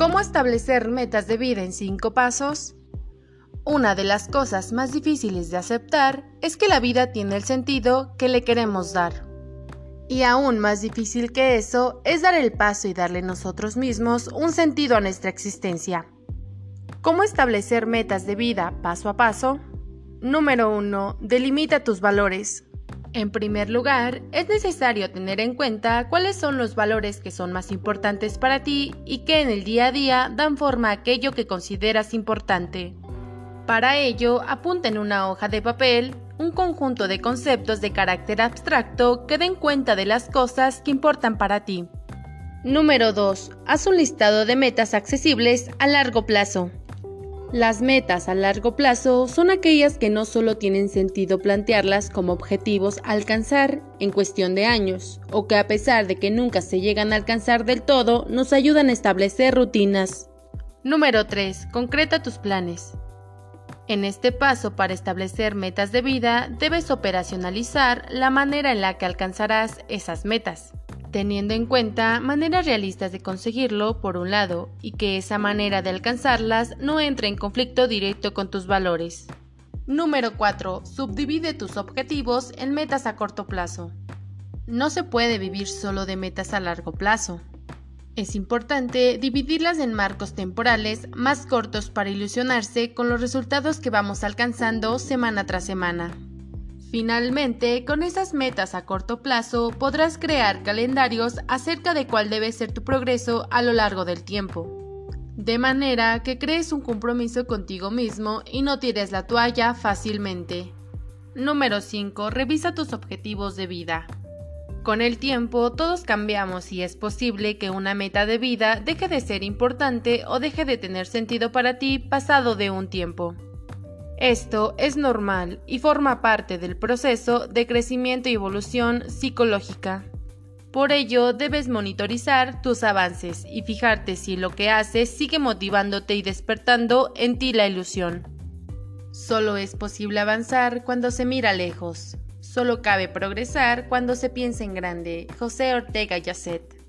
¿Cómo establecer metas de vida en cinco pasos? Una de las cosas más difíciles de aceptar es que la vida tiene el sentido que le queremos dar. Y aún más difícil que eso es dar el paso y darle nosotros mismos un sentido a nuestra existencia. ¿Cómo establecer metas de vida paso a paso? Número 1. Delimita tus valores. En primer lugar, es necesario tener en cuenta cuáles son los valores que son más importantes para ti y que en el día a día dan forma a aquello que consideras importante. Para ello, apunta en una hoja de papel un conjunto de conceptos de carácter abstracto que den cuenta de las cosas que importan para ti. Número 2. Haz un listado de metas accesibles a largo plazo. Las metas a largo plazo son aquellas que no solo tienen sentido plantearlas como objetivos a alcanzar en cuestión de años, o que a pesar de que nunca se llegan a alcanzar del todo, nos ayudan a establecer rutinas. Número 3. Concreta tus planes. En este paso para establecer metas de vida, debes operacionalizar la manera en la que alcanzarás esas metas teniendo en cuenta maneras realistas de conseguirlo por un lado y que esa manera de alcanzarlas no entre en conflicto directo con tus valores. Número 4. Subdivide tus objetivos en metas a corto plazo. No se puede vivir solo de metas a largo plazo. Es importante dividirlas en marcos temporales más cortos para ilusionarse con los resultados que vamos alcanzando semana tras semana. Finalmente, con esas metas a corto plazo podrás crear calendarios acerca de cuál debe ser tu progreso a lo largo del tiempo. De manera que crees un compromiso contigo mismo y no tires la toalla fácilmente. Número 5. Revisa tus objetivos de vida. Con el tiempo todos cambiamos y es posible que una meta de vida deje de ser importante o deje de tener sentido para ti pasado de un tiempo. Esto es normal y forma parte del proceso de crecimiento y evolución psicológica. Por ello, debes monitorizar tus avances y fijarte si lo que haces sigue motivándote y despertando en ti la ilusión. Solo es posible avanzar cuando se mira lejos. Solo cabe progresar cuando se piensa en grande. José Ortega Yasset